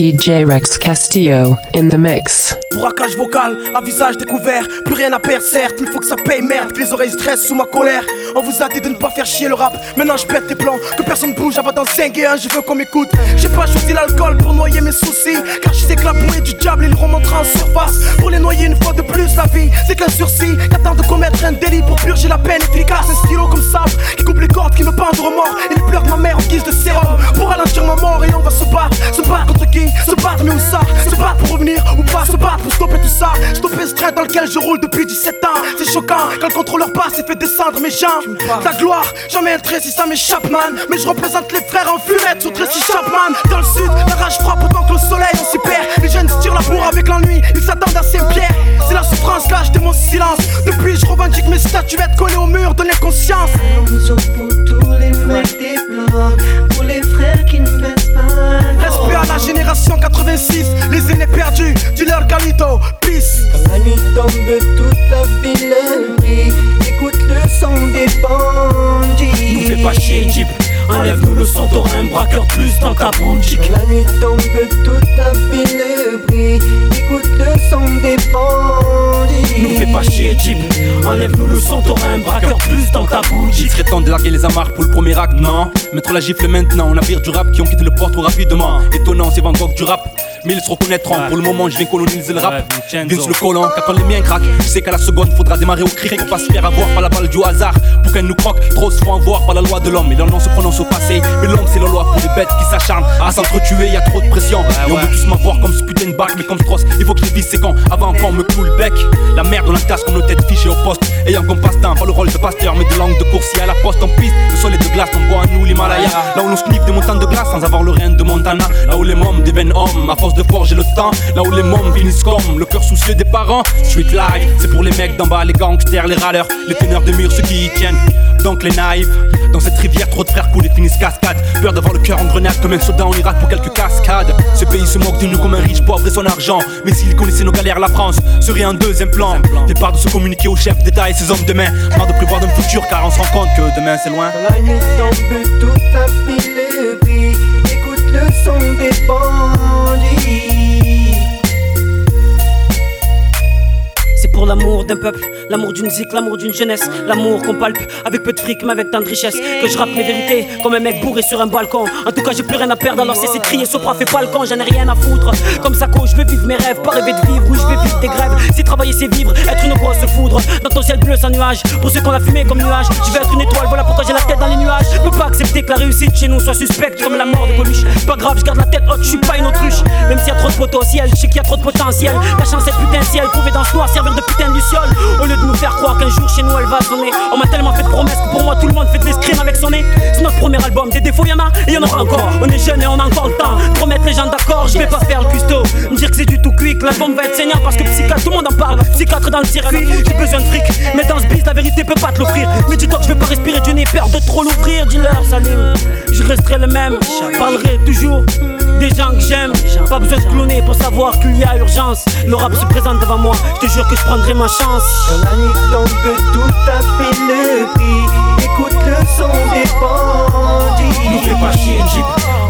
EJ Rex Castillo in the mix. Braquage vocal, à visage découvert, plus rien à perdre, certes, il faut que ça paye merde, les oreilles stressent sous ma colère. On vous a dit de ne pas faire chier le rap, maintenant je pète tes plans, que personne bouge avant d'en 5 et 1, je veux qu'on m'écoute. J'ai pas choisi l'alcool pour noyer mes soucis, car je sais que la bouée du diable, il remontera en surface. Pour les noyer une fois de plus, la vie, c'est qu'un sursis, qu'attend de commettre un délit pour purger la peine efficace. Un stylo comme ça, qui coupe les cordes, qui me pendent de remords, pleurs de ma mère en guise de sérum. Pour ralentir ma mort, et on va se battre, se battre contre qui? Se battre, mais où ça Se battre pour revenir ou pas Se battre pour stopper tout ça. Stopper ce train dans lequel je roule depuis 17 ans. C'est choquant quand le contrôleur passe et fait descendre mes jambes. Ta gloire, jamais un trait si ça m'échappe man. Mais je représente les frères en fumette sur Tracy Chapman. Dans le sud, la rage frappe autant que le soleil on s'y perd Les jeunes tirent la bourre avec l'ennui Ils s'attendent à Saint-Pierre. C'est la souffrance là, mon silence. Depuis je revendique mes statuettes collées au mur de l'inconscience. Tous les qui ne baissent pas Respect à la génération 86, les aînés perdus, dis-leur Galito, peace. Quand la nuit tombe, toute la ville brille. Écoute le son des bandits. Nous fais pas chier, Jeep. Enlève-nous le son, t'auras un braqueur plus dans ta boutique. Quand la nuit tombe, toute la ville brille. Écoute le son des bandits. Fais pas chier, Jeep. Enlève-nous le son, t'auras un braqueur plus dans ta boutique. Il serait temps de larguer les amarres pour le premier acte, non Mettre la gifle maintenant, on navire du rap qui ont quitté le port trop rapidement. Étonnant, c'est Van Gogh du rap mais ils se reconnaîtront. Pour le moment, je viens coloniser le rap. Vince le collant, car quand les miens craquent, je sais qu'à la seconde, faudra démarrer au cri pour pas se faire avoir par la balle du hasard. Pour qu'elle nous croque, trop se font avoir par la loi de l'homme. Et leur nom se prononce au passé, mais l'homme c'est la loi pour les bêtes qui s'acharnent à s'entretuer. Y a trop de pression, et on veut tous m'avoir comme ce putain de bac, mais comme Stross, il faut que je vise ses camps avant qu'on me cloue le bec. La merde, on la tasse comme nos têtes fichées au poste. Ayant comme passe-temps, pas le rôle de pasteur, mais de langue de coursier à la poste en piste. Le sol est de glace, on boit à nous l'Himalaya. Là où l'on sniffe des montagnes de glace sans avoir le rein de Montana. Là où les mômes deviennent hommes, à force de forger le temps. Là où les mômes finissent comme le cœur soucieux des parents. Street life, c'est pour les mecs d'en bas, les gangsters, les râleurs, les teneurs de murs, ceux qui y tiennent. Donc les naïfs, dans cette rivière, trop de frères coulent et finissent cascade. Peur d'avoir le cœur en grenade comme un soldat en Irak pour quelques cascades. Ce pays se moque de nous comme un riche pauvre et son argent. Mais s'il connaissait nos galères, la France serait un deuxième plan. Départ de se communiquer aux chefs d'État et ses hommes demain. Marre de prévoir d'un futur car on se rend compte que demain c'est loin. La nuit tombe, toute. onde pode ir. L'amour d'un peuple, l'amour d'une zik, l'amour d'une jeunesse, l'amour qu'on palpe avec peu de fric mais avec tant de richesse. Que je rappe mes vérités comme un mec bourré sur un balcon. En tout cas, j'ai plus rien à perdre alors c'est de crier. Sopra fait pas le camp, j'en ai rien à foutre. Comme ça, je veux vivre mes rêves, pas rêver de vivre ou je vais vivre des grèves. Si travailler c'est vivre, être une grosse foudre dans ton ciel bleu sans nuage. Pour ceux qu'on a fumé comme nuage, je vais être une étoile, voilà pourquoi j'ai la tête dans les nuages. Je peux pas accepter que la réussite chez nous soit suspecte comme la mort de Coluche. Pas grave, je garde la tête haute, je suis pas une autruche. Même s'il y a trop de potentiel, je sais qu'il y a trop de potentiel. La chance est putain ciel, pouvait dans ce servir de Au lieu de nous faire croire qu'un jour chez nous elle va sonner. On m'a tellement fait de promesses que pour moi tout le monde fait de l'escrime avec son nez. C'est notre premier album, des défauts y'en a et y'en aura encore. On est jeune et on a encore le temps. De remettre les gens d'accord Je vais pas faire le custo, me dire que c'est du tout quick L'album va être saignant parce que psychiatre tout le monde en parle. Psychiatre dans le circuit, j'ai besoin de fric. Mais dans ce biz la vérité peut pas te l'offrir. Mais dis-toi que je vais pas respirer du nez, peur de trop l'ouvrir. Dis-leur salut, je resterai le même. Parlerai toujours des gens que j'aime. Pas besoin de cloner pour savoir qu'il y a urgence. Le rap se présente devant moi, je te jure que je prendrai ma chance. La nuit tombe, tout à fait le prix. Écoute le son des bandits. Nous fais pas chier, Jeep.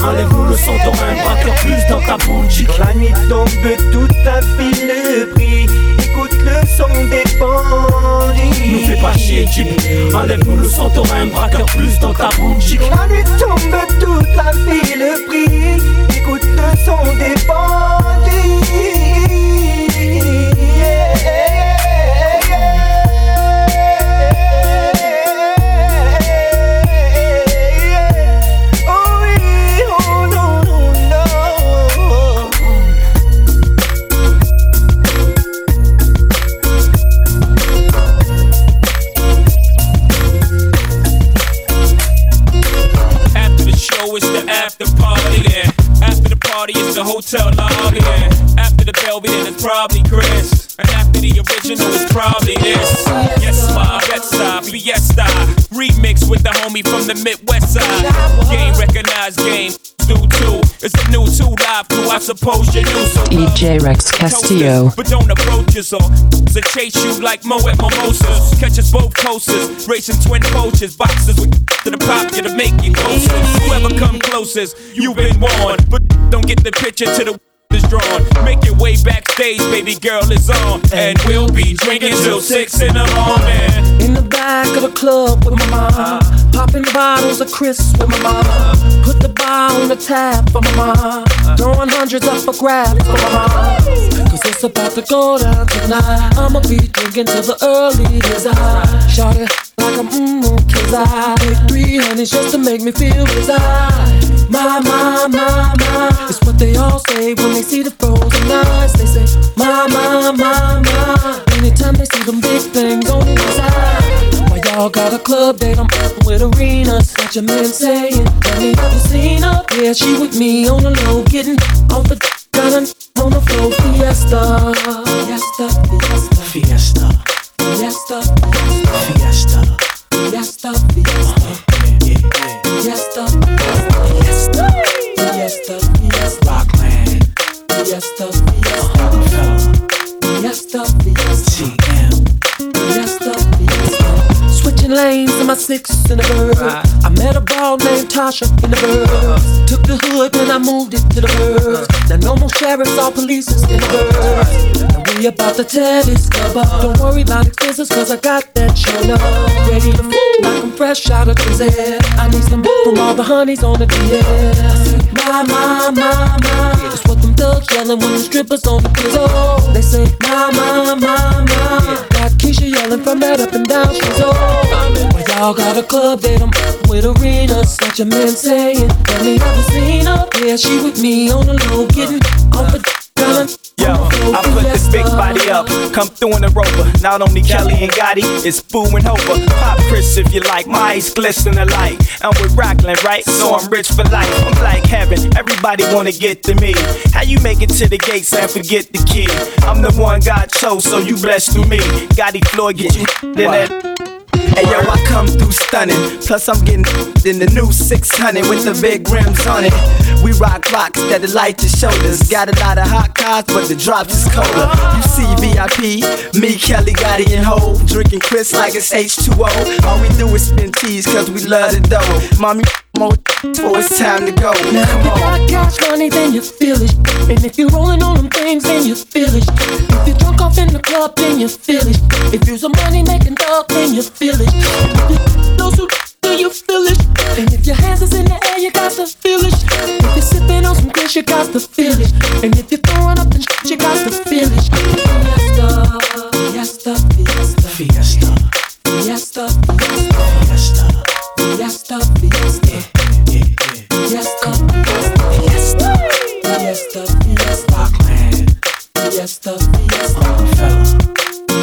Enlève-nous le son, t'auras un braqueur plus dans ta boutique. La nuit tombe, tout à fait le prix. Écoute le son des bandits. Nous fais pas chier, Jeep. Enlève-nous le son, t'auras un braqueur plus dans ta boutique. La nuit tombe, so. DJ Rex Castillo. But don't approach us or to chase you like Mo at Mimosas. Catch us both coasters, racing twin coaches, boxes with to the pot stop you to make you closer. Whoever come closest, you've been warned. But don't get the picture to the is drawn. Make your way backstage, baby girl is on. And we'll be drinking till six in the morning. In the back of the club with my mom. Popping the bottles of crisps with my mom. Put the bar on the tab for my mom. Throwing hundreds up for grabs for my mom. Cause it's about to go down tonight. I'ma be drinking till the early days. I shot it like I'm mm, mmm, cause I take three honeys just to make me feel reside. My, my, my, my. It's what they all say when they see the frozen eyes. They say, my, my, my, my. Anytime they see them big things on the inside. Y'all got a club date? I'm up with arenas. Got your man saying, have you seen her? Yeah, she with me on the low, getting off the got on the floor. Fiesta, fiesta, fiesta, fiesta, fiesta, fiesta, six in the bird. I met a ball named Tasha in the bird. Took the hood and I moved it to the bird. Now no more sheriffs or police in the bird. Now we about to tear this club up. Don't worry about expenses cause I got that up. Ready to move like I'm fresh out of prison. I need some from all the honeys on the DS. My, my, my, my. Thugs yelling when the strippers on the pillow. They say, my, my, my, my. Got Keisha yelling from that up and down all. Well, y'all got a club that I'm with arenas. Got your man saying, Tell me have you seen her? Yeah, she with me on the low, getting off the I put this big body up, come through in the rover. Not only Kelly and Gotti, it's Boo and Hova. Pop Chris if you like, my eyes glisten alike. I'm with Rockland, right? So I'm rich for life. I'm like heaven, everybody wanna get to me. How you make it to the gates and forget the key? I'm the one God chose, so you blessed through me. Gotti Floyd get you in that. Hey yo, I come through stunning. Plus, I'm getting in the new 600 with the big rims on it. We rock rocks that delight your shoulders. Got a lot of hot cars, but the drops is colder. You see VIP, me, Kelly, Gotti, and Ho. Drinking Chris like it's H2O. All we do is spin teas, cause we love the dough. Mommy, more, oh, it's time to go. Now if you got cash money, then you feel it. And if you're rolling on them things, then you feel it. If you're drunk off in the club, then you feel it. If you're some money making dog, then you feel it. If those who do you feel it? And if your hands is in the air, you got to feel it. If you're sipping on some Chris, you got to feel it. And if you're throwing up and shit, you got to feel it. Fiesta, fiesta, fiesta, fiesta, fiesta, fiesta, fiesta, fiesta, fiesta. Fiesta, fiesta, fiesta, fiesta, fiesta, fiesta, fiesta,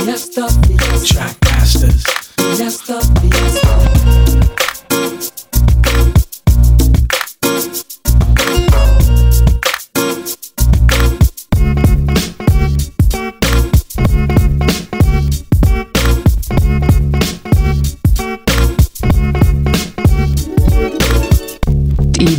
fiesta, Track Masters, fiesta, fiesta.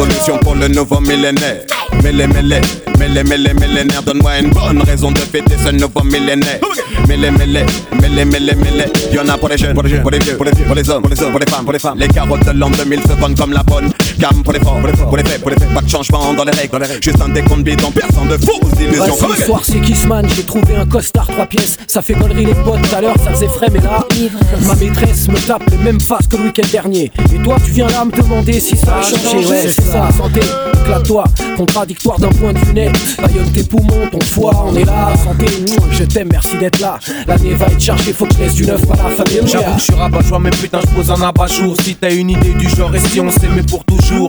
Solution pour le nouveau millénaire. Mêlé, mêlé, mêlé, mêlé, millénaire, donne-moi une bonne raison de fêter ce nouveau millénaire. Mêlé, mêlé, mêlé, mêlé, mêlé, y'en a pour les jeunes, pour les jeunes, pour les vieux, pour les, vieux, pour les hommes, pour les hommes, pour les femmes, pour les femmes. Les carottes de l'an 2000 se vendent comme la bonne. Cam pour les forts, pour les forts, pour les faits, pour les faits. Pas de changement dans les règles, dans les règles. Juste un décompte bidon, personne de fausses illusions. Ce soir, c'est Kissman, j'ai trouvé un costard trois pièces. Ça fait connerie les potes, tout à l'heure, ça faisait frais, mais là, ma maîtresse me tape les mêmes faces que le week-end dernier. Et toi, tu viens là me demander si ça a changé. Ouais, ça, santé, éclate-toi. Contradictoire d'un point de vue net. Baillonne tes poumons, ton foie, on est là. Santé, mouah, je t'aime, merci d'être là. L'année va être chargée, faut que je laisse du neuf à la famille. J'avoue que je suis rabat joie mais putain je pose un abat-jour Si t'as une idée du genre et si on s'aimait pour toujours?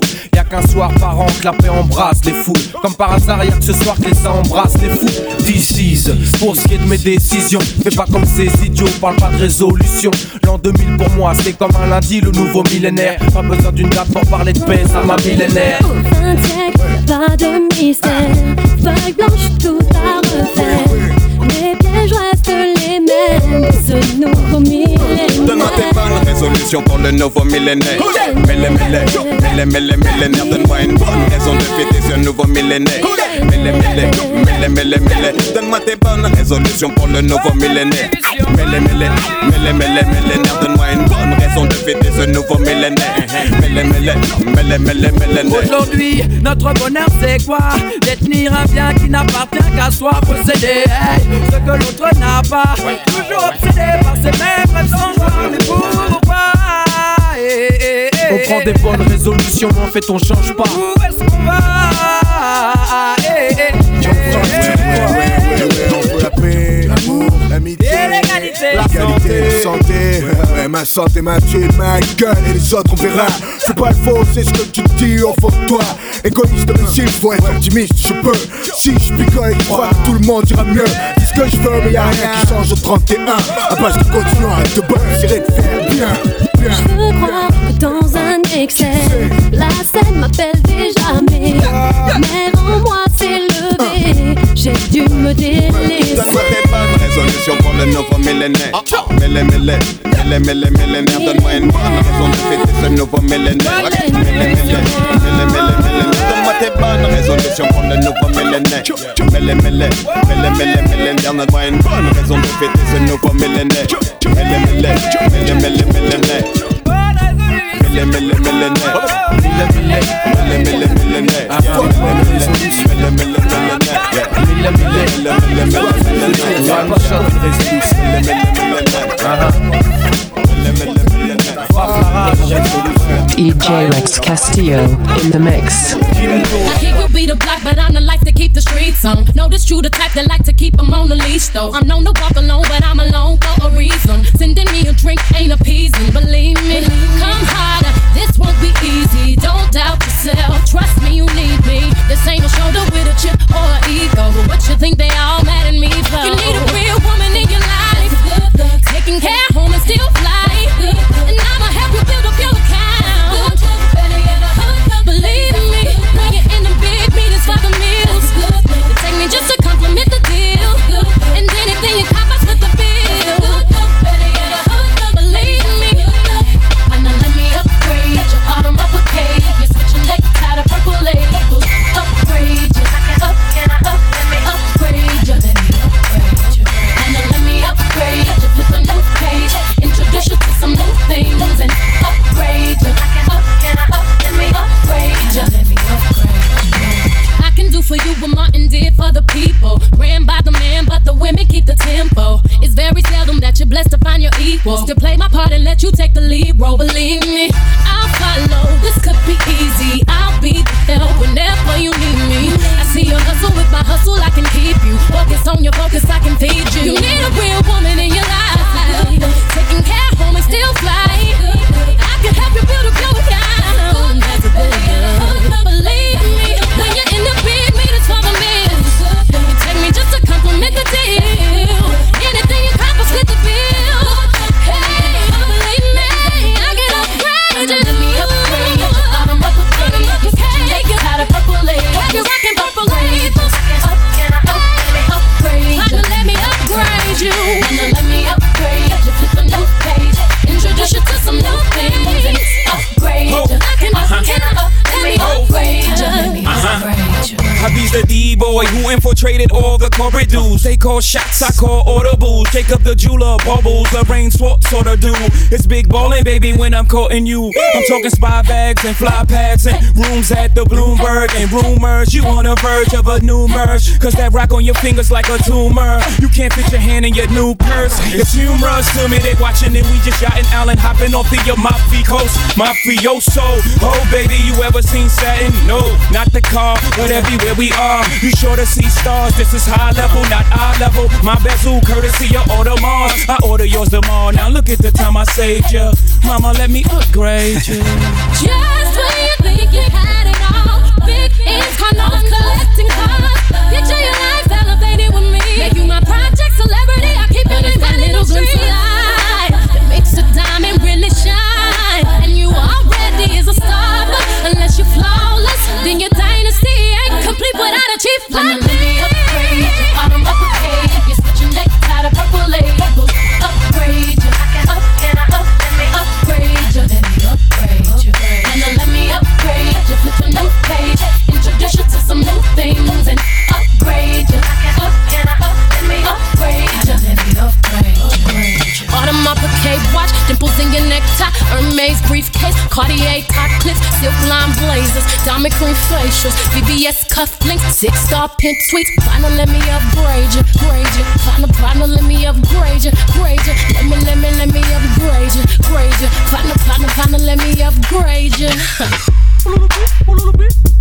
Qu'un soir par an que la paix embrasse les fous. Comme par hasard y'a que ce soir que les embrasse les fous. Is, pour ce qui est de mes décisions. Fais pas comme ces idiots, parle pas de résolution. L'an 2000 pour moi c'est comme un lundi le nouveau millénaire. Pas besoin d'une date pour parler de paix, ça m'a millénaire. Pas de mystère. Feuille blanche, tout à refaire. Les pièges restent les mêmes. Ce nouveau millénaire. Donne-moi tes bonnes résolutions résolution pour le nouveau millénaire. Mêlé, mêlé, mêlé, mêlé, millénaire. Donne-moi une bonne raison de fêter ce nouveau millénaire. Mêlé, mêlé, mêlé, mêlé, mêlé. Donne-moi tes bonnes résolutions pour le nouveau millénaire. Mêlé, mêlé, mêlé, mêlé, millénaire. Donne-moi une bonne raison de fêter ce nouveau millénaire. Mêlé, mêlé, mêlé, mêlé, mêlé. Aujourd'hui, notre bonheur c'est quoi? Détenir un bien qui n'appartient qu'à soi, posséder hey, ce que l'autre n'a pas. Toujours obsédé par ses mêmes rêves sans joie, mais pourquoi On prend des bonnes résolutions, mais en fait on change pas. Où est-ce qu'on va? On veut la paix, l'amour, l'amitié, l'égalité, la qualité, la santé. Ouais, ma santé m'a tué ma gueule et les autres on verra. C'est pas le faux, c'est ce que tu dis au fond de toi. Égoïste mais s'il faut être optimiste, je peux. Si je picole et crois que tout le monde ira mieux. Ce que je veux, mais y'a rien qui change au 31. À base de continuer à te bosser et de faire bien. Je veux croire que dans un excès, la scène m'appelle déjà, mais l'air en moi s'est levé. J'ai dû me délaisser. Yes, you're rolling over millionaire. Mille, mille, mille, mille, millionnaire. Donne-moi une bonne raison de fêter ce nouveau millénaire. Mille, mille, mille, mille, millionnaire. Donne-moi tes bonnes le nouveau millénaire. Mille, mille, mille, mille. Donne-moi une bonne raison de fêter ce nouveau millénaire. Mille, mille, mille, mille, millionnaire. Mêlé, mêlé, mêlé, mêlé, millénaire. Mêlé, mêlé, millénaire. Mêlé, mêlé, mêlé, mêlé, millénaire. Mêlé, mêlé, mêlé, millénaire. DJ Rex Castillo in the mix. I block, but I'm the life to keep the streets on. Know this true, the type that like to keep them on the leash, though. I'm known to walk alone, but I'm alone for a reason. Sending me a drink ain't appeasing, believe me. Come harder, this won't be easy. Don't doubt yourself, trust me, you need me. This ain't a shoulder with a chip or an ego. What you think they all mad at me for? You need a real woman in your life, taking care home and still infiltrated all the corporate dudes. They call shots, I call audibles. up the jeweler, bubbles, the rain sort sorta do. It's big ballin', baby, when I'm courting you. I'm talking spy bags and fly pads and rooms at the Bloomberg and rumors. You on the verge of a new merge. Cause that rock on your fingers like a tumor. You can't fit your hand in your new purse. It's humorous to me, they watching and we just yachting Allen hopping off of your Amalfi Coast. Mafioso. Oh, baby, you ever seen satin? No, not the car, but everywhere we are. You sure to see stars. This is high level, not eye level. My bezel, courtesy of Audemars. I order yours tomorrow. Now look at the time I saved you. Mama, let me upgrade you. Just when you think you had it all, big condos, collecting cars. Picture your life Cartier top clips, silk line blazers, diamond cream facials, VVS cufflinks, six star pin tweets. Finally, let me upgrade you, grade you. Final, final, let me upgrade you, grade you. Let me, let me, let me upgrade you, grade you. Final, final, final, let me upgrade you. a little bit, a little bit.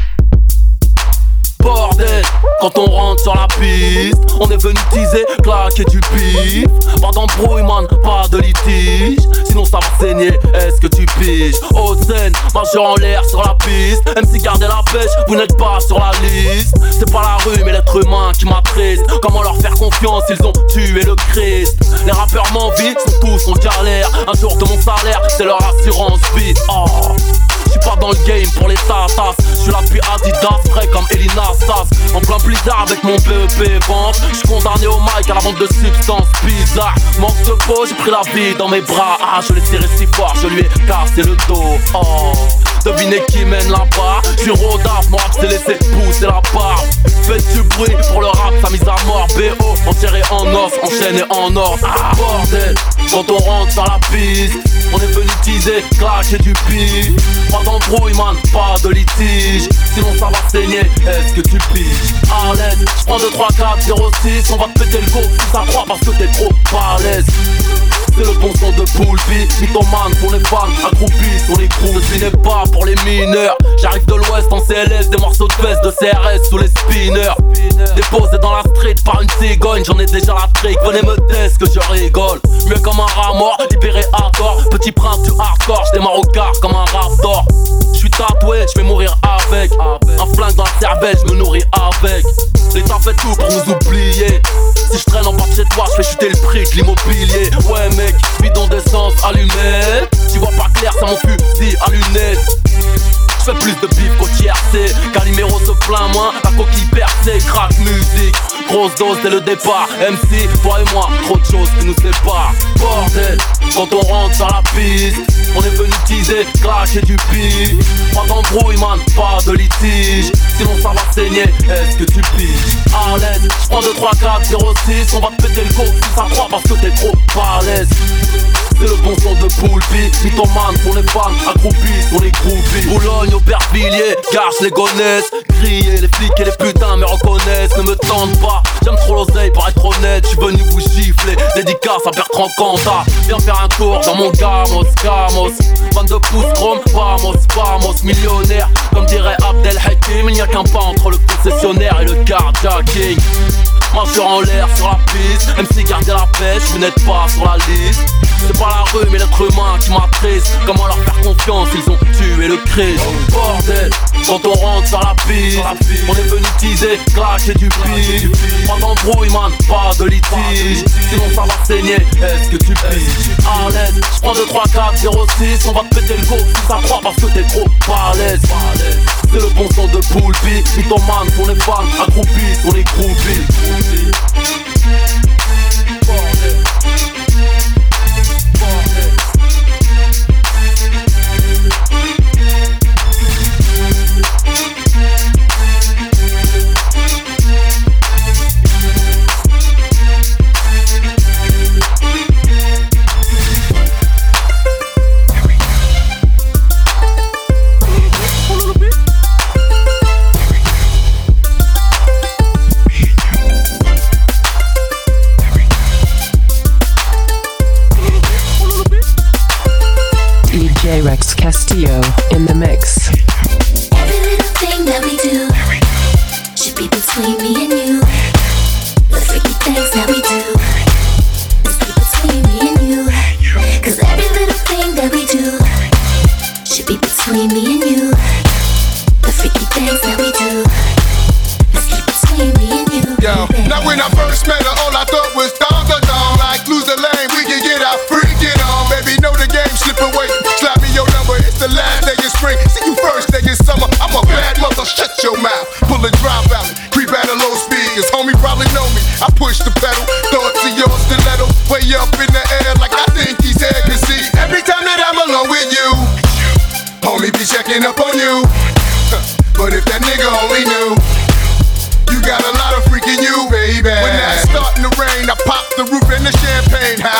Quand on rentre sur la piste, on est venu teaser, claquer du pif. Pas d'embrouille, man, pas de litige. Sinon ça va saigner, est-ce que tu piges? Haute scène, majeur en l'air sur la piste. Même si gardez la pêche, vous n'êtes pas sur la liste. C'est pas la rue, mais l'être humain qui m'attriste. Comment leur faire confiance, ils ont tué le Christ. Les rappeurs m'envient, tous en galère. Un jour de mon salaire, c'est leur assurance vie. Oh. Je suis pas dans le game pour les tatas. Je suis là depuis Adidas, frais comme Elina Sass. Blizzard avec mon BEP vente. Je suis condamné au mic à la vente de substances bizarres. Manque de peau, j'ai pris la vie dans mes bras. Ah, je l'ai tiré si fort, je lui ai cassé le dos. Oh. Devinez qui mène là-bas Je suis rodaf, mon rap s'est laissé pousser la barbe Faites du bruit pour le rap, sa mise à mort BO, enterré en os, enchaîné en or Ah bordel, quand on rentre dans la piste On est venu teaser, clasher du pif Pas d'embrouille man, pas de litige Sinon ça va saigner, est-ce que tu piges? L'aise, j'prends 2, 3, 4, 0, 6 On va te péter le go ça croit parce que t'es trop balèze c'est le bon son de Poulpi Mythomane pour les fans, accroupis. Sur les coups Ce n'est pas pour les mineurs. J'arrive de l'ouest en CLS, des morceaux de veste de CRS sous les spinners. Déposé dans la street par une cigogne J'en ai déjà la trick, venez me tester que je rigole. Mieux comme un rat mort, libéré tort. Petit prince du hardcore, je démarre au quart comme un raptor. Je suis tatoué, je vais mourir avec. Un flingue dans la cervelle, je me nourris avec. L'État fait tout pour nous oublier Si je traîne en bas de chez toi, je fais chuter le prix de l'immobilier. Ouais mec, bidon d'essence allumé Tu vois pas clair, ça mon fusil à lunettes. Je fais plus de bif qu'au tiercé. Calimero se plaint moins, la coquille percée. Crack musique, grosse dose dès le départ. MC, toi et moi, trop de choses qui nous séparent. Bordel, quand on rentre sur la piste On est venu teaser, clasher du pif. Pas d'embrouille man, pas de litige. Sinon ça va saigner, est-ce que tu piges? À l'aise, j'prends 2, 3, 4, 0, 6 On va te péter le go ça croit parce que t'es trop balèze c'est le bon son de Poulpi Mythomane pour les fans, accroupis sur les groupies. Boulogne, Aubervilliers, gâche les gonnesses Griller, les flics et les putains me reconnaissent. Ne me tente pas, j'aime trop l'oseille pour être honnête. J'suis venu vous gifler, dédicace à Bertrand Cantat. Viens faire un tour dans mon gamos, gamos 22 pouces chrome, vamos, vamos Millionnaire, comme dirait Abdel Hakim Il n'y a qu'un pas entre le concessionnaire et le carjacking. Marcheur en l'air sur la piste si gardez la pêche, vous n'êtes pas sur la liste. C'est pas la rue mais l'être humain qui m'attriste. Comment leur faire confiance, ils ont tué le Christ. Bordel, quand on rentre sur la piste On est venu teaser, clasher du pif. Pas d'embrouille man, pas de litige. Sinon ça va saigner, est-ce que tu piges? À l'aise, j'prends 2, 3, 4, 0, 6 On va te péter le go ça croit parce que t'es trop balèze C'est le bon son de Poulpi Mythomane pour les fans, accroupis sur les groupies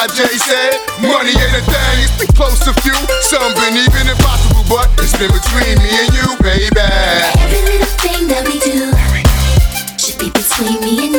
How said, money ain't a thing. It's been close to few, some been even impossible, but it's been between me and you, baby. Every little thing that we do should be between me and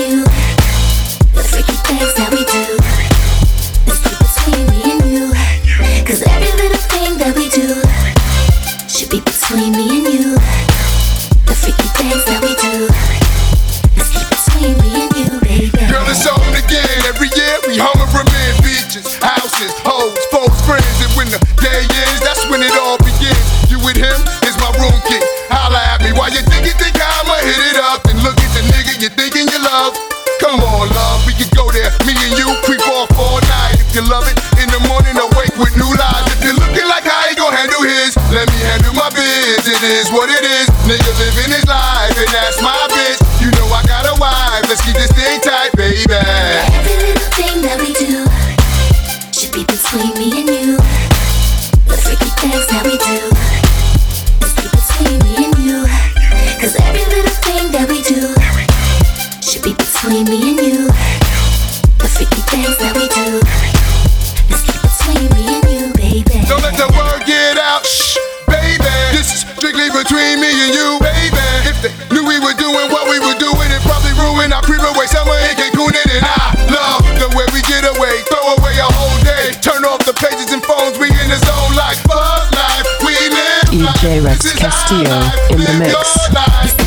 This is between me and you, baby. If they knew we were doing what we were doing, it probably ruined our pre-away summer in Cancun. And I love the way we get away, throw away a whole day, turn off the pages and phones. We in the zone like fuck life, we live life. DJ Rex Castillo in the mix.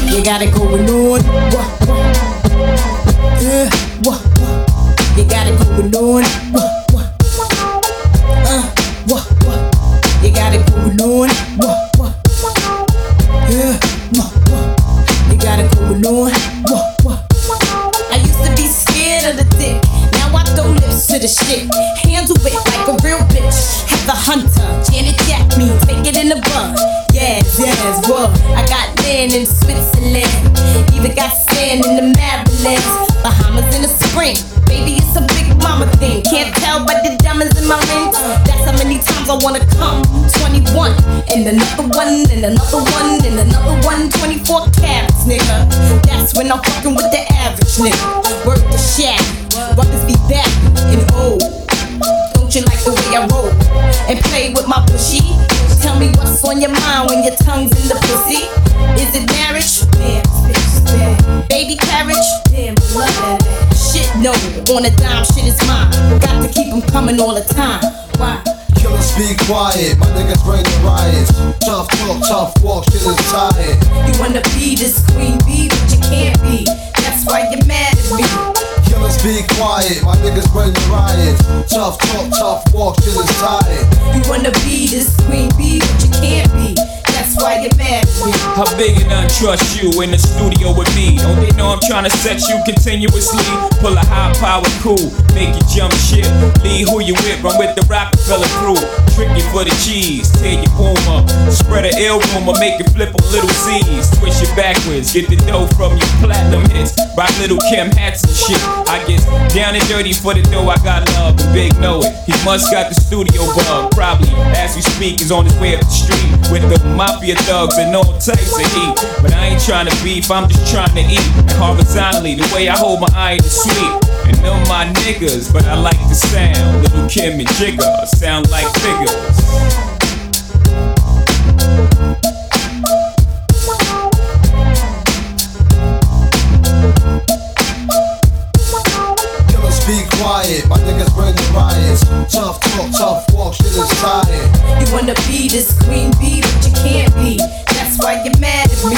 You got it going on. Wah, wah. Yeah, wah, wah. You got it going on. Baby carriage? Damn, love that. Shit, no. On a dime, shit is mine. Got to keep 'em coming all the time. Why? Killers be quiet, my niggas bring the riots. Tough talk, tough walk, shit is tired. You wanna be this queen bee, but you can't be. That's why you're mad at me. Killers be quiet, my niggas bring the riots. Tough talk, tough walk, shit is tired. You wanna be this queen bee, but you can't be. Why you're mad me. How big and untrust you in the studio with me? Don't they know I'm trying to set you continuously? Pull a high power cool, make you jump ship. Lead who you with, run with the Roc-A-Fella crew. Trick you for the cheese, tear your boom up. Spread a ill rumor, make it flip a little Z's. Twist you backwards, get the dough from your platinum hits. Buy little Kim hats and shit. I get down and dirty for the dough, I got love and big know it. He must got the studio bug, probably as we speak, is on his way up the street with the mafia thugs and all types of heat. But I ain't trying to beef, I'm just trying to eat. Horizontally, the way I hold my iron is sweet. And them my niggas, but I like the sound. Little Kim and Jigga sound like figures. Quiet, my niggas bring the riots. Tough talk, tough walk, shit is tired. You wanna be this queen bee, but you can't be. That's why you're mad at me.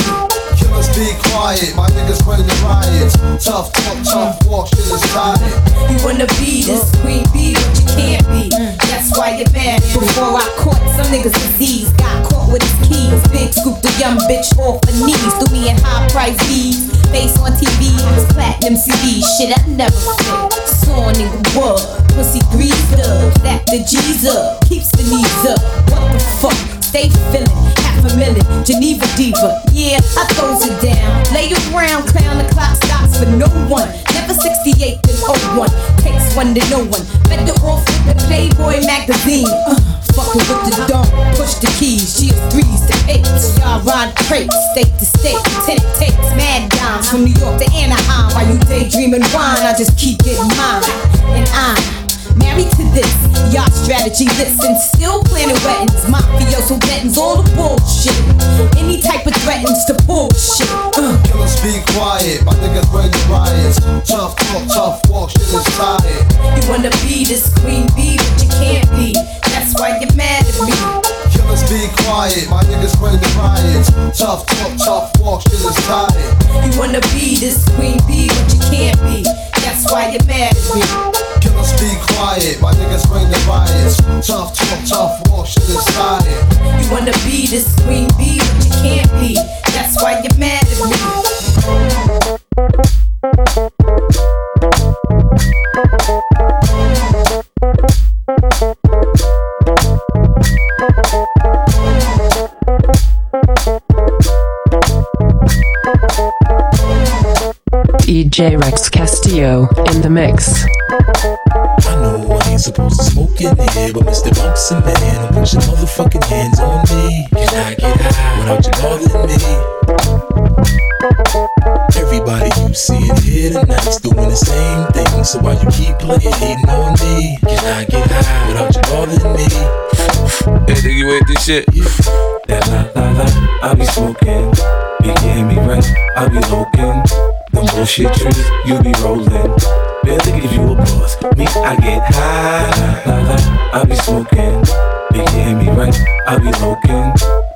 Killers be quiet, my niggas bring the riots. Tough talk, tough walk, shit is tired. You wanna be this queen bee, but you can't be. That's why you're mad. at me. Before I caught some niggas disease, got caught with his keys. Big scoop the young bitch off her knees. Do me in high price V's. Face on TV, platinum CD. Shit, I never fit. Saw a nigga what? Pussy greased up. That the G's up. Keeps the knees up. What the fuck? Stay feeling half a million. Geneva diva. Yeah, I throws it down. Lay around, clown. The clock stops for no one. Never 68 then 01. Takes one to no one. Better off with the Playboy magazine. Uh, fucking with the dome. Push the keys. She is threes to eights. Y'all ride crates. State to state. Ten takes mad dimes from New York to Anaheim. While you daydreaming wine, I just keep getting mine. And Uh, married to this, yacht strategy listen, still planning weddings, mafioso weddings, all the bullshit. Any type of threatens to bullshit. Uh. Killers be quiet, my niggas bring the riots. Tough talk, tough walk, shit is tired. You wanna be this queen bee, but you can't be. That's why you're mad at me. Killers be quiet, my niggas bring the riots. Tough talk, tough walk, shit is tired. You wanna be this queen bee, but you can't be. That's why you're mad at me. Killers be quiet, my niggas bring the riots. Tough talk, tough walk, shit is tired. You wanna be this queen bee, but you can't be. That's why you're mad at me. DJ Rex Castillo in the mix. I ain't supposed to smoke in here, but Mr. Bumps and man, put your motherfucking hands on me. Can I get high without you bothering me? Everybody you see in here tonight's doing the same thing, so why you keep playing hating on me? Can I get high without you bothering me? Hey, nigga, you ain't this shit? That la la la, I be smoking. You can hear me right, I be looking. The bullshit trees, you be rolling. Barely give you a buzz, me, I get high. La la I be smoking. You can hear me right, I be looking.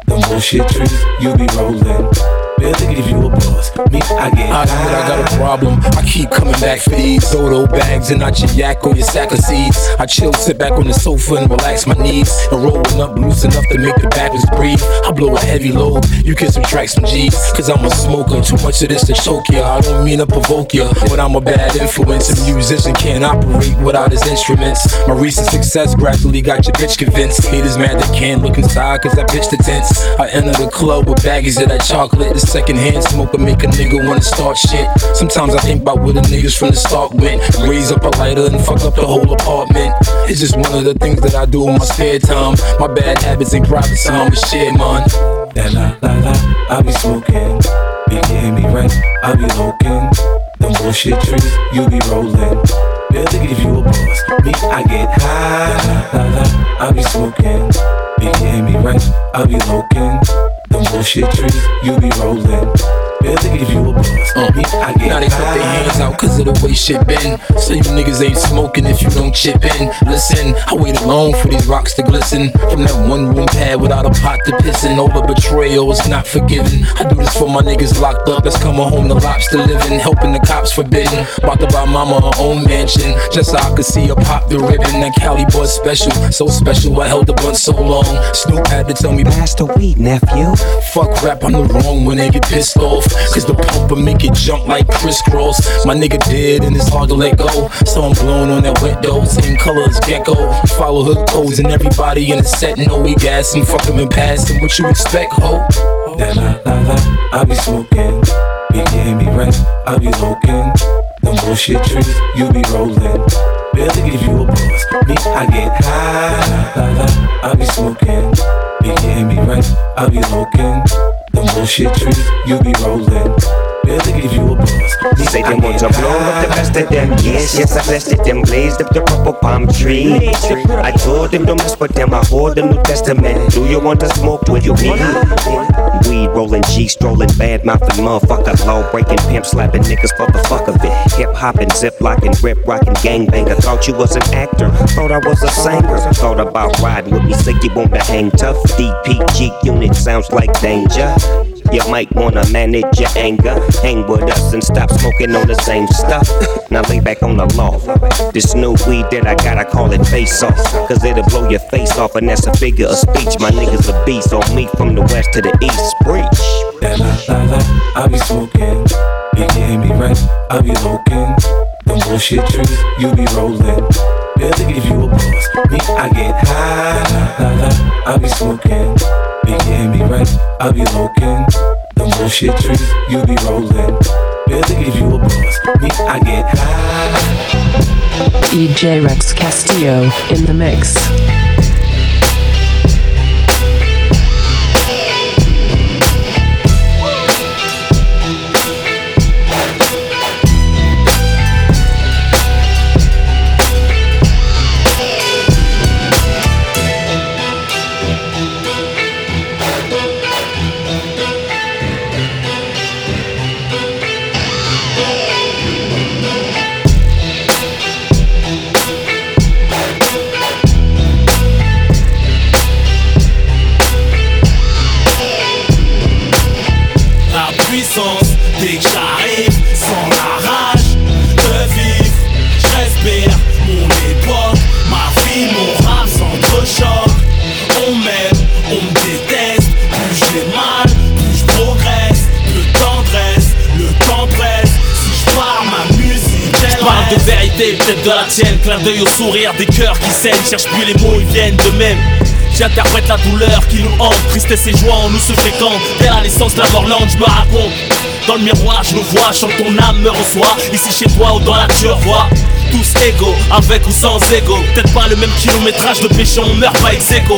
The bullshit trees, you be rolling. Give you a buzz, me, I get I admit I got a problem. I keep coming back for these Dodo bags and not your yak or your sack of seeds. I chill, sit back on the sofa and relax my knees. And rolling up loose enough to make the backwards breathe. I blow a heavy load, you can subtract some G's. Cause I'm a smoker, too much of this to choke ya. I don't mean to provoke ya, but I'm a bad influence. A musician can't operate without his instruments. My recent success gradually got your bitch convinced. Haters mad they can't look inside cause I pitched the tents. I enter the club with baggies of that chocolate. The secondhand smoke will make a nigga wanna start shit. Sometimes I think about where the niggas from the start went. Raise up a lighter and fuck up the whole apartment. It's just one of the things that I do in my spare time. My bad habits ain't private, so I'm a share, man. That la la la, I be smoking. Can hear me right, I be looking. Them bullshit trees, you be rolling. Barely give you a buzz, me, I get high. La la la, I be smoking. Can hear me right, I be looking. Them bullshit trees, you be rolling. Barely give you a buzz, uh, me, I get Now they put their hands out cause of the way shit been. So you niggas ain't smoking if you don't chip in. Listen, I waited long for these rocks to glisten. From that one room pad without a pot to piss in. All the betrayal is not forgiven. I do this for my niggas locked up that's coming home to lobster living. Helping the cops forbidden. About to buy mama her own mansion. Just so I could see her pop the ribbon. That Cali Buzz special. So special, I held the blunt so long. Snoop had to tell me, Pass the weed, nephew. Fuck rap, I'm the wrong when they get pissed off. Cause the pump will make it jump like crisscross. My nigga dead and it's hard to let go. So I'm blowing on that window, same color as Gecko. Follow hood codes and everybody in the set know we gas and fuck 'em and pass 'em. What you expect, ho? That la la la, I be smoking. Can hear me right, I be looking. Them bullshit trees, you be rolling. Barely give you a buzz, me, I get high. La la la, I be smoking. Can hear me right, I be looking. Them bullshit trees, you be rolling. Barely give you a buzz. Say I them want to blow up the best of them. Yes, yes, I blessed it. Them blazed up the purple palm trees. I told them don't mess with them. I hold the New Testament. Do you want to smoke? Will you be? Weed rolling, G strolling, bad mouthing motherfucker, law breaking, pimp slapping niggas for the fuck of it. Hip hopping, zip locking, rip rocking, gangbanger. Thought you was an actor, thought I was a singer. Thought about riding with me, sick you want to hang tough. DPG unit sounds like danger. You might wanna manage your anger. Hang with us and stop smoking on the same stuff. Now lay back on the law. This new weed that I got, I call it face off. Cause it'll blow your face off, and that's a figure of speech. My niggas a beast on me from the west to the east. Preach. That la la la, I be smoking. You can hear me right, I be looking. Them bullshit trees, you be rolling. Barely give you a buzz, me, I get high. La la la, I be smoking. Hear me right, I be looking. Them bullshit trees, you be rolling. Barely give you a me, I get high. DJ Rex Castillo in the mix. Peut-être de la tienne. Clin d'œil au sourire des cœurs qui saignent. Cherche plus les mots, ils viennent de même. J'interprète la douleur qui nous hante, tristesse et joie en nous se fréquentent. Dès la naissance la Morlande, je me raconte. Dans le miroir, je nous vois, chante ton âme me reçoit. Ici chez toi ou dans la vois. Tous égaux, avec ou sans ego. Peut-être pas le même kilométrage de péché, on meurt pas ex aequo.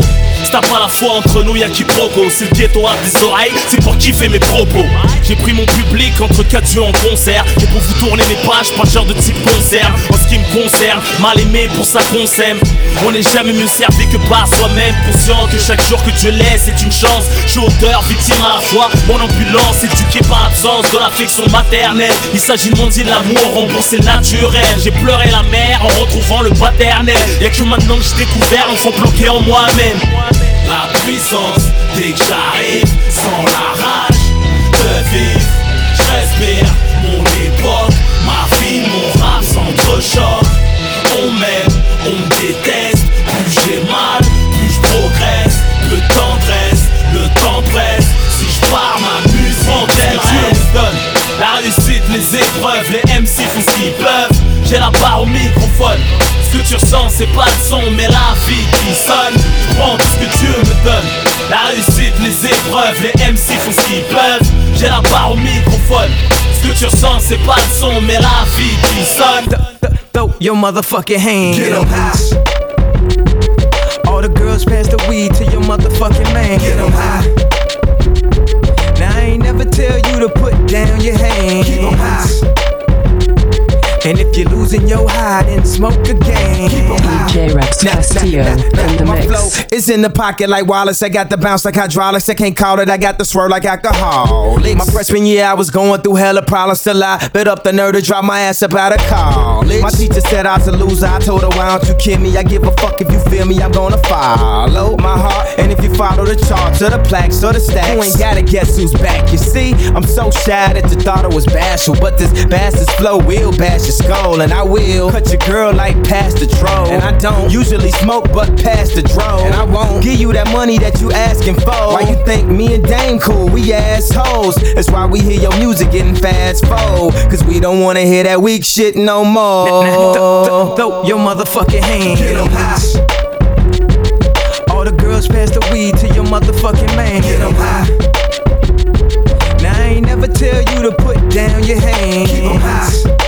T'as pas la foi entre nous, y'a qui proco. Si le ghetto a des oreilles, c'est pour kiffer mes propos. J'ai pris mon public entre quatre yeux en concert. Et pour vous tourner mes pages, pas genre de type concert. En ce qui me concerne, mal aimé pour ça qu'on s'aime. On n'est jamais mieux servi que par soi-même. Conscient que chaque jour que Dieu laisse est une chance. Je suis auteur, victime à la fois. Mon ambulance éduquée par absence de l'affection maternelle. Il s'agit de mon de l'amour, remboursé naturel. J'ai pleuré la mer en retrouvant le paternel. Y'a que maintenant que j'ai découvert l'enfant bloqué en moi-même. La puissance dès que j'arrive sans la rage de vivre. Je respire mon époque, ma vie, mon rap s'entrechoque. On m'aime, on me épreuves, les MC font ce qu'ils peuvent. J'ai la barre au microphone. Ce que tu ressens, c'est pas le son, mais la vie qui sonne. Je prends tout ce que Dieu me donne. La réussite, les épreuves, les MC font ce qu'ils peuvent. J'ai la barre au microphone. Ce que tu ressens, c'est pas le son, mais la vie qui sonne. Throw your motherfucking hands. Get 'em high. All the girls pass the weed to your motherfucking man. Get 'em high. Now I ain't never tell you to put down your hands. Keep 'em high. And if you're losing your high, then smoke again. DJ Rex Castillo in the My mix. flow is in the pocket like Wallace. I got the bounce like hydraulics. I can't call it. I got the swerve like alcohol. My freshman year, I was going through hella problems. Still, I bit up the nerve to drop my ass up out of college. My teacher said I was a loser. I told her, why don't you kill me? I give a fuck if you feel me. I'm gonna follow my heart. And if you follow the charts or the plaques or the stacks, you ain't gotta guess who's back. You see, I'm so shy that you thought it was bashful. But this bastard's flow will bash skull. And I will cut your girl like past the troll. And I don't usually smoke, but past the dro. And I won't give you that money that you asking for. Why you think me and Dame cool? We assholes. That's why we hear your music getting fast forward. Cause we don't wanna hear that weak shit no more. Throw your motherfucking hands. Get 'em high. All the girls pass the weed to your motherfucking man. Get 'em high. Now I ain't never tell you to put down your hands. Keep 'em high.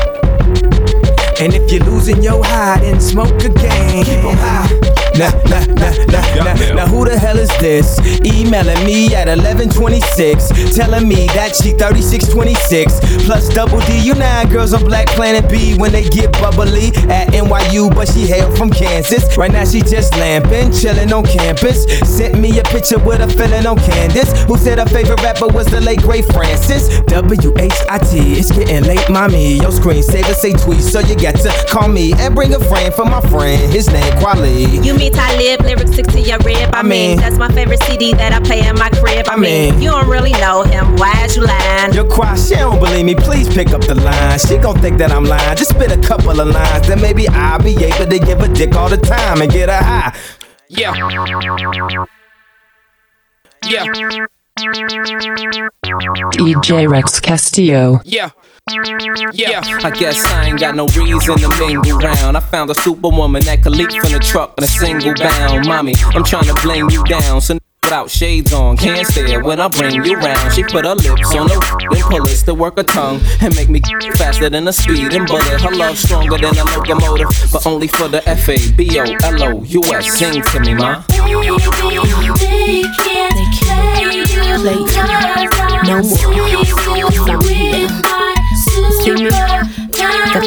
And if you're losing your high, then smoke again. Keep 'em high. Nah, nah, nah, nah, nah, now who the hell is this? Emailing me at 1126, telling me that she 3626 plus double D. You nine girls on BlackPlanet B when they get bubbly at NYU, but she hail from Kansas. Right now she just lamping, chilling on campus. Sent me a picture with a feeling on Candace, who said her favorite rapper was the late great Francis. W H I T. It's getting late, mommy. Your screensaver say tweet, so you got to call me and bring a friend for my friend. His name Kweli. You mean Talib, lyrics stick to your rib. I, I mean, mean- that's my favorite CD that I play in my crib. I, I mean, mean- you don't really know him. Why'd you lying? Your cry, she don't believe me. Please pick up the line. She gon' think that I'm lying. Just spit a couple of lines, then maybe I'll be able to give a dick all the time and get her high. Yeah. Yeah. DJ Rex Castillo. Yeah. Yeah. I guess I ain't got no reason to mingle round. I found a superwoman that could leap from the truck in a single bound. Mommy, I'm trying to bling you down. So without shades on, can't stare when I bring you round. She put her lips on the then pull us to work her tongue and make me faster than a speed and bullet. Her love stronger than a locomotive, but only for the F A B O L O U S. Sing to me, ma. They can't play you No more.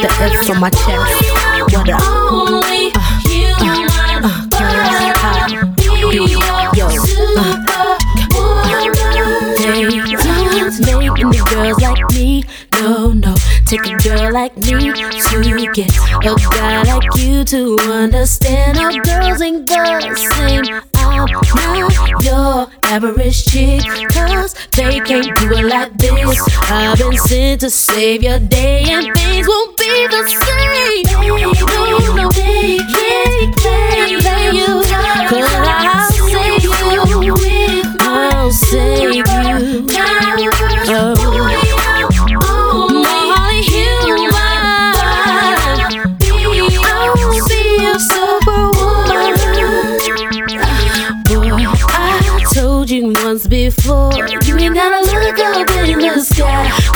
Got the F on my chest. What up? Only you uh, uh, Yo, uh, They don't make any girls like me. No, no. Take a girl like me to get a guy like you to understand. Our girls ain't the same. Not your average chick. Cause they can't do it like this. I've been sent to save your day, and things won't be the same. No, no, they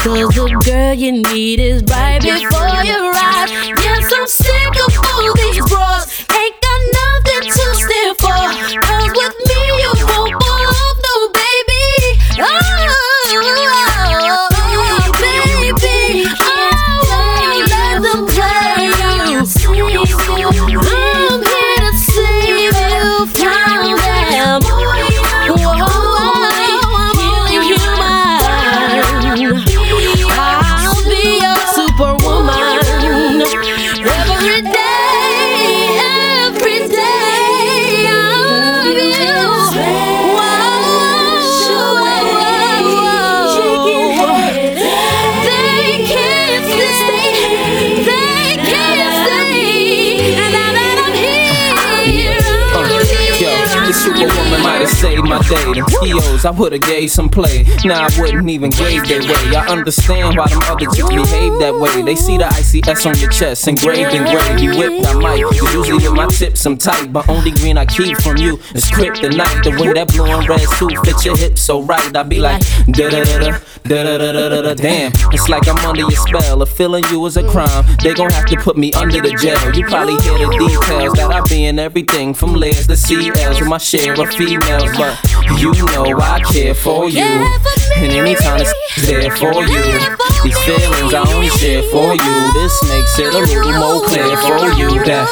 Cause the girl you need is right before you ride. I would've gave some play. Now I wouldn't even gave their way. I understand why them other chicks behave that way. They see the ICS on your chest, engraved in gravy, whipped. I might. Usually with my tips, I'm tight. But only green I keep from you is kryptonite. The way that blue and red suit fits your hips so right. I be like, da da da da da da da da da da. Damn, it's like I'm under your spell. If feeling you is a crime, they gon' have to put me under the jail. You probably hear the details that I be in everything from layers to CLs with my share of females. But you know I care for you. And anytime it's there for you. These feelings I only share for you. This makes it a little more clear for you that.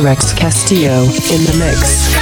Rex Castillo in the mix.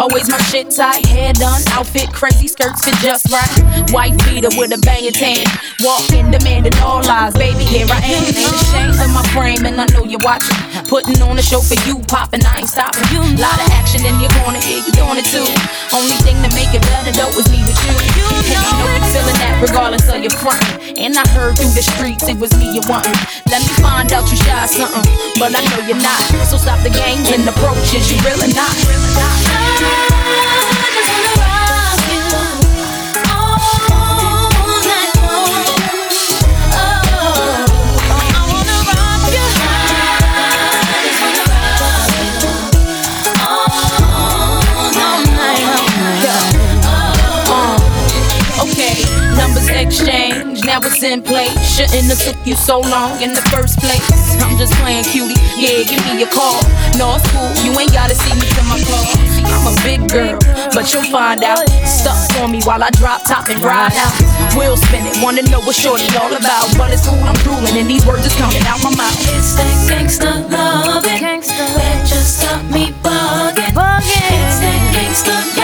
Always my shit tight, hair done, outfit crazy, skirts fit just right. White beater with a banging tan. Walking, demanding all lies. Baby, here I am. Ain't ashamed of my frame, and I know you're watching. Putting on a show for you, popping, I ain't stopping. You lot of action in your corner, yeah, you doing it too. Only thing to make it better though is me with you. And I know you're feeling that regardless of your front. And I heard through the streets it was me you wantin'. Let me find out you shy something, but I know you're not. So stop the games and approaches, you really not. Okay, numbers in place. Shouldn't have took you so long in the first place. I'm just playing cutie. Yeah, give me a call. No, it's cool. You ain't gotta see me to my car. I'm a big girl, but you'll find out. Stuck for me while I drop top and ride out. Will spin it, wanna know what shorty all about. But it's who I'm drooling, and these words just coming out my mouth. It's that gangsta loving that just got me bugging. It's that gangsta